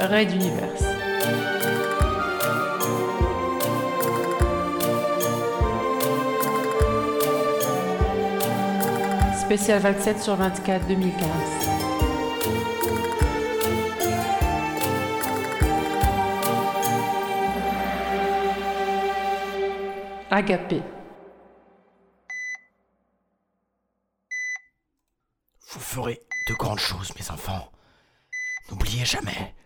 Raid d'univers. Spécial 27 sur 24 2015. Agapé. Vous ferez de grandes choses, mes enfants. N'oubliez jamais.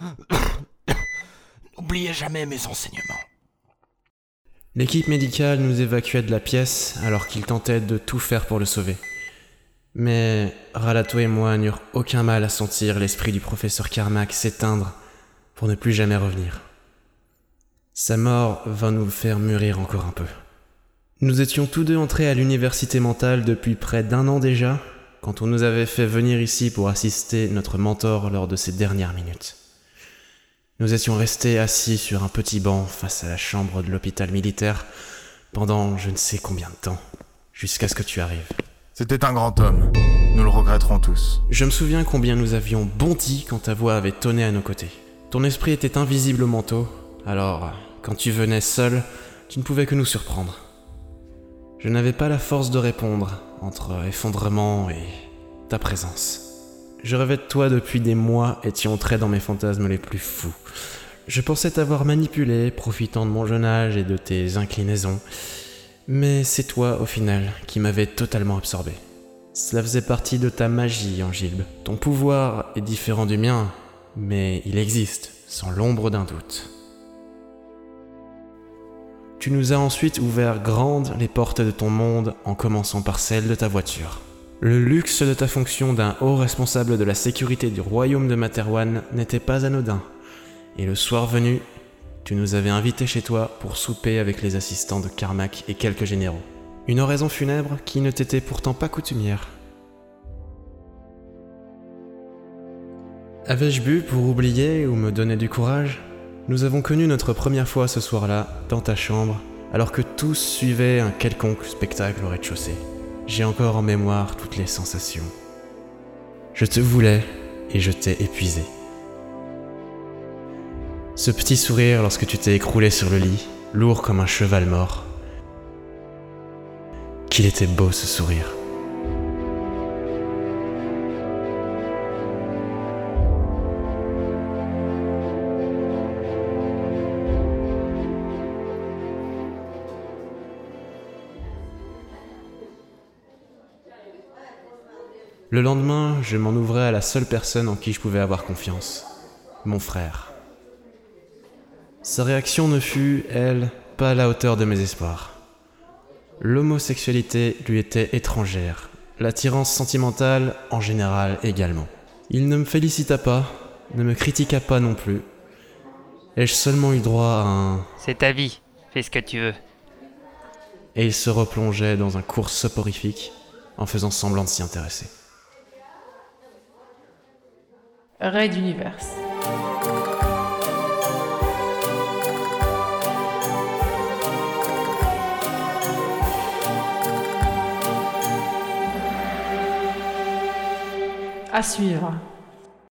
N'oubliez jamais mes enseignements. L'équipe médicale nous évacuait de la pièce alors qu'ils tentaient de tout faire pour le sauver. Mais Ralato et moi n'eurent aucun mal à sentir l'esprit du professeur Carmack s'éteindre pour ne plus jamais revenir. Sa mort va nous faire mûrir encore un peu. Nous étions tous deux entrés à l'université mentale depuis près d'un an déjà, quand on nous avait fait venir ici pour assister notre mentor lors de ses dernières minutes. Nous étions restés assis sur un petit banc face à la chambre de l'hôpital militaire pendant je ne sais combien de temps, jusqu'à ce que tu arrives. C'était un grand homme. Nous le regretterons tous. Je me souviens combien nous avions bondi quand ta voix avait tonné à nos côtés. Ton esprit était invisible au manteau, alors quand tu venais seul, tu ne pouvais que nous surprendre. Je n'avais pas la force de répondre entre effondrement et ta présence. Je rêvais de toi depuis des mois et tu entrais dans mes fantasmes les plus fous. Je pensais t'avoir manipulé, profitant de mon jeune âge et de tes inclinaisons. Mais c'est toi, au final, qui m'avais totalement absorbé. Cela faisait partie de ta magie, Angilbe. Ton pouvoir est différent du mien, mais il existe, sans l'ombre d'un doute. Tu nous as ensuite ouvert grandes les portes de ton monde en commençant par celle de ta voiture. Le luxe de ta fonction d'un haut responsable de la sécurité du royaume de Materwan n'était pas anodin. Et le soir venu, tu nous avais invités chez toi pour souper avec les assistants de Carmack et quelques généraux. Une oraison funèbre qui ne t'était pourtant pas coutumière. Avais-je bu pour oublier ou me donner du courage? Nous avons connu notre première fois ce soir-là, dans ta chambre, alors que tous suivaient un quelconque spectacle au rez-de-chaussée. J'ai encore en mémoire toutes les sensations. Je te voulais et je t'ai épuisé. Ce petit sourire lorsque tu t'es écroulé sur le lit, lourd comme un cheval mort. Qu'il était beau ce sourire. Le lendemain, je m'en ouvrais à la seule personne en qui je pouvais avoir confiance, mon frère. Sa réaction ne fut, elle, pas à la hauteur de mes espoirs. L'homosexualité lui était étrangère, l'attirance sentimentale en général également. Il ne me félicita pas, ne me critiqua pas non plus. Ai-je seulement eu droit à un... C'est ta vie, fais ce que tu veux. Et il se replongeait dans un cours soporifique en faisant semblant de s'y intéresser. Raid d'univers. À suivre.